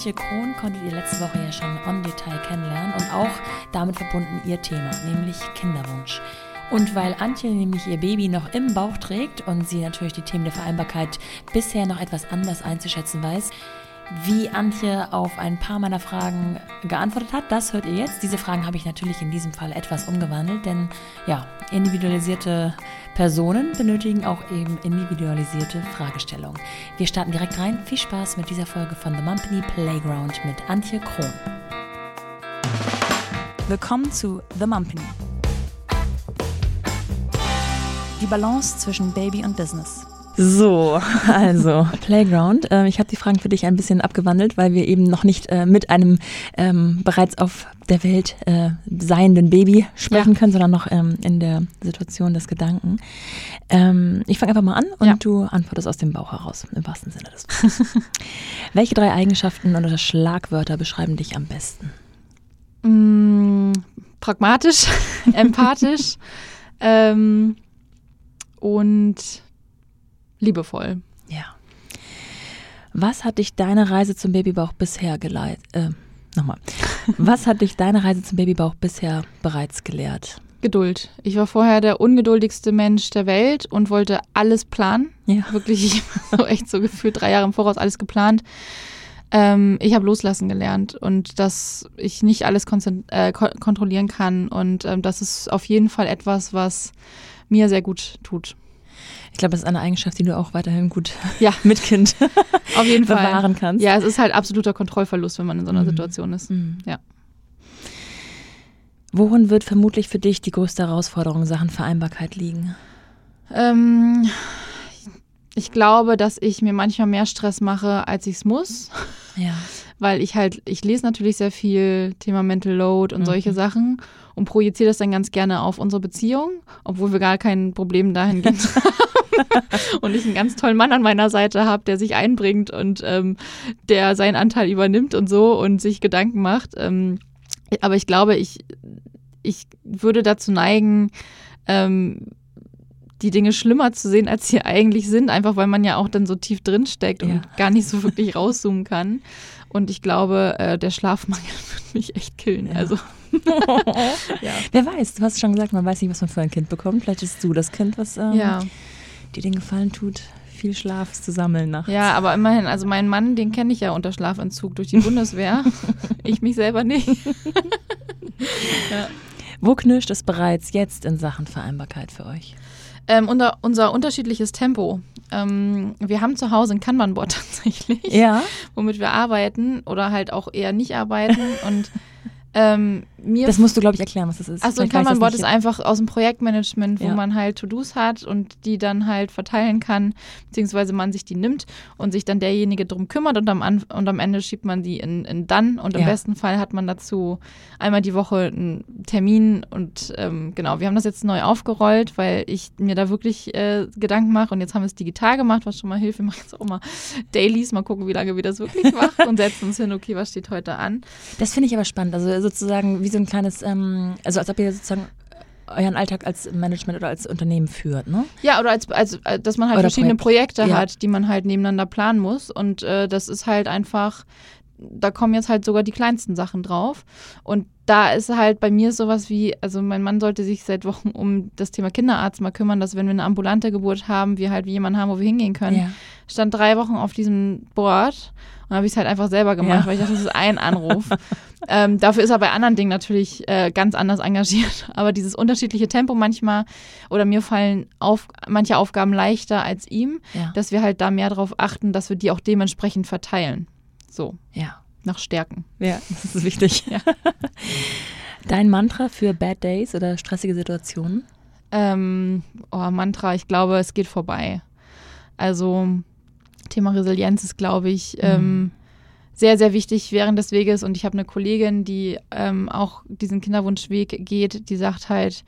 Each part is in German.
Antje Krohn konntet ihr letzte Woche ja schon on Detail kennenlernen und auch damit verbunden ihr Thema, nämlich Kinderwunsch. Und weil Antje nämlich ihr Baby noch im Bauch trägt und sie natürlich die Themen der Vereinbarkeit bisher noch etwas anders einzuschätzen weiß, wie Antje auf ein paar meiner Fragen geantwortet hat, das hört ihr jetzt. Diese Fragen habe ich natürlich in diesem Fall etwas umgewandelt, denn ja, individualisierte Personen benötigen auch eben individualisierte Fragestellungen. Wir starten direkt rein. Viel Spaß mit dieser Folge von The Mumpany Playground mit Antje Krohn. Willkommen zu The Mumpany. Die Balance zwischen Baby und Business. So, also Playground. Ähm, ich habe die Fragen für dich ein bisschen abgewandelt, weil wir eben noch nicht äh, mit einem ähm, bereits auf der Welt äh, seienden Baby sprechen ja. können, sondern noch ähm, in der Situation des Gedanken. Ähm, ich fange einfach mal an und ja. du antwortest aus dem Bauch heraus, im wahrsten Sinne des Wortes. Welche drei Eigenschaften oder Schlagwörter beschreiben dich am besten? Mm, pragmatisch, empathisch ähm, und liebevoll. Ja. Was hat dich deine Reise zum Babybauch bisher geleitet? Äh, nochmal. Was hat dich deine Reise zum Babybauch bisher bereits gelehrt? Geduld. Ich war vorher der ungeduldigste Mensch der Welt und wollte alles planen. Ja. Wirklich, ich so echt so gefühlt drei Jahre im Voraus alles geplant. Ähm, ich habe loslassen gelernt und dass ich nicht alles äh, kontrollieren kann und ähm, das ist auf jeden Fall etwas, was mir sehr gut tut. Ich glaube, das ist eine Eigenschaft, die du auch weiterhin gut ja. mit Kind auf jeden bewahren Fall. kannst. Ja, es ist halt absoluter Kontrollverlust, wenn man in so einer mhm. Situation ist. Mhm. Ja. Worin wird vermutlich für dich die größte Herausforderung Sachen Vereinbarkeit liegen? Ähm, ich glaube, dass ich mir manchmal mehr Stress mache, als ich es muss. Ja. Weil ich halt, ich lese natürlich sehr viel Thema Mental Load und mhm. solche Sachen und projiziere das dann ganz gerne auf unsere Beziehung, obwohl wir gar kein Problem dahingehend haben. und ich einen ganz tollen Mann an meiner Seite habe, der sich einbringt und ähm, der seinen Anteil übernimmt und so und sich Gedanken macht. Ähm, aber ich glaube, ich, ich würde dazu neigen, ähm, die Dinge schlimmer zu sehen, als sie eigentlich sind, einfach weil man ja auch dann so tief drin steckt und ja. gar nicht so wirklich rauszoomen kann. Und ich glaube, äh, der Schlafmangel wird mich echt killen. Ja. Also. ja. Wer weiß, du hast schon gesagt, man weiß nicht, was man für ein Kind bekommt. Vielleicht ist du das Kind, was ähm, ja. Dir den Gefallen tut, viel Schlaf zu sammeln nachts. Ja, aber immerhin, also meinen Mann, den kenne ich ja unter Schlafanzug durch die Bundeswehr. ich mich selber nicht. ja. Wo knirscht es bereits jetzt in Sachen Vereinbarkeit für euch? Ähm, unser, unser unterschiedliches Tempo. Ähm, wir haben zu Hause ein Kanban-Board tatsächlich, ja. womit wir arbeiten oder halt auch eher nicht arbeiten. und ähm, das musst du, glaube ich, erklären, was das ist. Achso, ein Kanban-Board ist einfach aus dem Projektmanagement, wo ja. man halt To-Dos hat und die dann halt verteilen kann, beziehungsweise man sich die nimmt und sich dann derjenige drum kümmert und am, und am Ende schiebt man die in, in Dann und im ja. besten Fall hat man dazu einmal die Woche einen Termin und ähm, genau, wir haben das jetzt neu aufgerollt, weil ich mir da wirklich äh, Gedanken mache und jetzt haben wir es digital gemacht, was schon mal hilft. Wir machen jetzt auch mal Dailies, mal gucken, wie lange wir das wirklich machen und setzen uns hin, okay, was steht heute an. Das finde ich aber spannend, also sozusagen wie so ein kleines, ähm, also als ob ihr sozusagen euren Alltag als Management oder als Unternehmen führt, ne? Ja, oder als, als äh, dass man halt oder verschiedene Projekt. Projekte ja. hat, die man halt nebeneinander planen muss. Und äh, das ist halt einfach, da kommen jetzt halt sogar die kleinsten Sachen drauf. Und da ist halt bei mir sowas wie, also mein Mann sollte sich seit Wochen um das Thema Kinderarzt mal kümmern, dass wenn wir eine ambulante Geburt haben, wir halt wie jemanden haben, wo wir hingehen können. Ja. Stand drei Wochen auf diesem Board und habe ich es halt einfach selber gemacht, ja. weil ich dachte, das ist ein Anruf. ähm, dafür ist er bei anderen Dingen natürlich äh, ganz anders engagiert. Aber dieses unterschiedliche Tempo manchmal, oder mir fallen auf, manche Aufgaben leichter als ihm, ja. dass wir halt da mehr darauf achten, dass wir die auch dementsprechend verteilen. So. Ja. Nach Stärken. Ja, das ist wichtig. Ja. Dein Mantra für Bad Days oder stressige Situationen? Ähm, oh, Mantra, ich glaube, es geht vorbei. Also Thema Resilienz ist, glaube ich, mhm. ähm, sehr, sehr wichtig während des Weges. Und ich habe eine Kollegin, die ähm, auch diesen Kinderwunschweg geht, die sagt halt,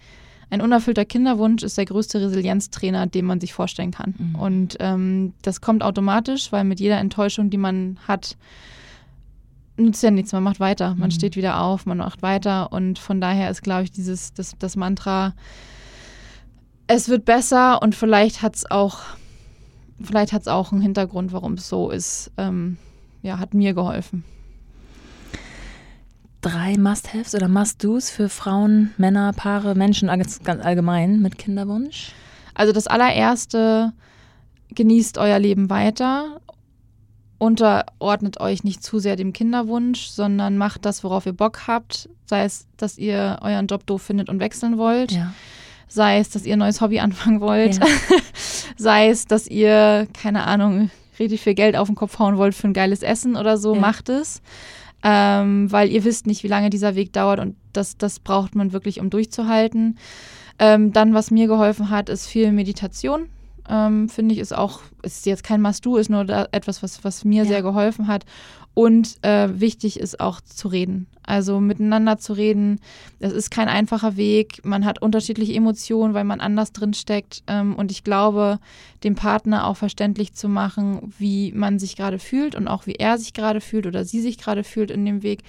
ein unerfüllter Kinderwunsch ist der größte Resilienztrainer, den man sich vorstellen kann. Mhm. Und ähm, das kommt automatisch, weil mit jeder Enttäuschung, die man hat, nützt ja nichts. Man macht weiter, man mhm. steht wieder auf, man macht weiter. Und von daher ist, glaube ich, dieses das, das Mantra, es wird besser und vielleicht hat es auch vielleicht hat es auch einen Hintergrund, warum es so ist. Ähm, ja, hat mir geholfen. Drei Must-Haves oder Must-Dos für Frauen, Männer, Paare, Menschen ganz, allgemein mit Kinderwunsch? Also das allererste, genießt euer Leben weiter, unterordnet euch nicht zu sehr dem Kinderwunsch, sondern macht das, worauf ihr Bock habt, sei es, dass ihr euren Job doof findet und wechseln wollt. Ja sei es, dass ihr ein neues Hobby anfangen wollt, ja. sei es, dass ihr, keine Ahnung, richtig viel Geld auf den Kopf hauen wollt für ein geiles Essen oder so, ja. macht es ähm, weil ihr wisst nicht, wie lange dieser Weg dauert und das, das braucht man wirklich, um durchzuhalten. Ähm, dann, was mir geholfen hat, ist viel Meditation. Ähm, Finde ich, ist auch, ist jetzt kein Must-Do, ist nur etwas, was, was mir ja. sehr geholfen hat. Und äh, wichtig ist auch zu reden. Also miteinander zu reden. Das ist kein einfacher Weg. Man hat unterschiedliche Emotionen, weil man anders drin steckt. Ähm, und ich glaube, dem Partner auch verständlich zu machen, wie man sich gerade fühlt und auch wie er sich gerade fühlt oder sie sich gerade fühlt in dem Weg,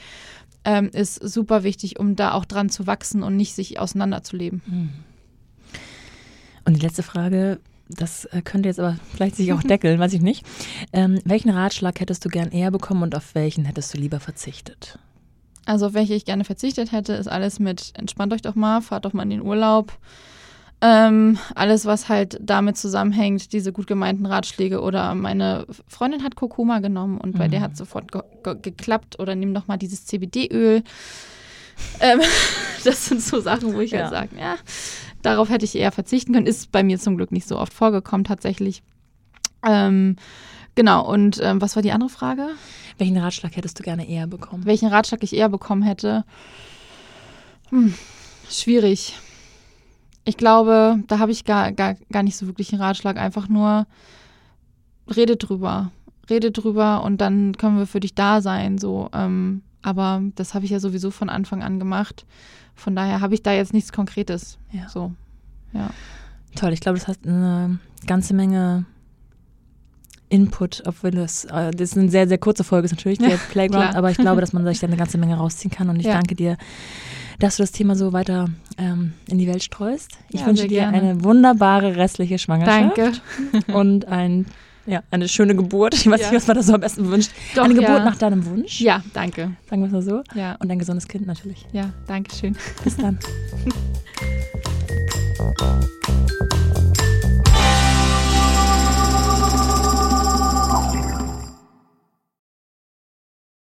ähm, ist super wichtig, um da auch dran zu wachsen und nicht sich auseinanderzuleben. Hm. Und die letzte Frage, das äh, könnte jetzt aber vielleicht sich auch deckeln, weiß ich nicht. Ähm, welchen Ratschlag hättest du gern eher bekommen und auf welchen hättest du lieber verzichtet? Also auf welche ich gerne verzichtet hätte, ist alles mit entspannt euch doch mal, fahrt doch mal in den Urlaub. Ähm, alles, was halt damit zusammenhängt, diese gut gemeinten Ratschläge oder meine Freundin hat Kurkuma genommen und mhm. bei der mhm. hat sofort ge ge geklappt oder nimm doch mal dieses CBD-Öl. Ähm, das sind so Sachen, wo ich halt ja. halt sage, ja, Darauf hätte ich eher verzichten können. Ist bei mir zum Glück nicht so oft vorgekommen tatsächlich. Ähm, genau, und ähm, was war die andere Frage? Welchen Ratschlag hättest du gerne eher bekommen? Welchen Ratschlag ich eher bekommen hätte? Hm, schwierig. Ich glaube, da habe ich gar, gar, gar nicht so wirklich einen Ratschlag. Einfach nur, rede drüber. Rede drüber und dann können wir für dich da sein. So, ähm, aber das habe ich ja sowieso von Anfang an gemacht. Von daher habe ich da jetzt nichts Konkretes. Ja. So, ja. Toll, ich glaube, das hat eine ganze Menge Input, obwohl das, äh, das ist eine sehr, sehr kurze Folge ist natürlich, der ja, Playground, klar. aber ich glaube, dass man sich da eine ganze Menge rausziehen kann und ich ja. danke dir, dass du das Thema so weiter ähm, in die Welt streust. Ich ja, wünsche dir gerne. eine wunderbare restliche Schwangerschaft. Danke. Und ein ja, eine schöne Geburt. Ich weiß ja. nicht, was man da so am besten wünscht. Doch, eine Geburt ja. nach deinem Wunsch. Ja, danke. Sagen wir es mal so. Ja. Und ein gesundes Kind natürlich. Ja, danke schön. Bis dann.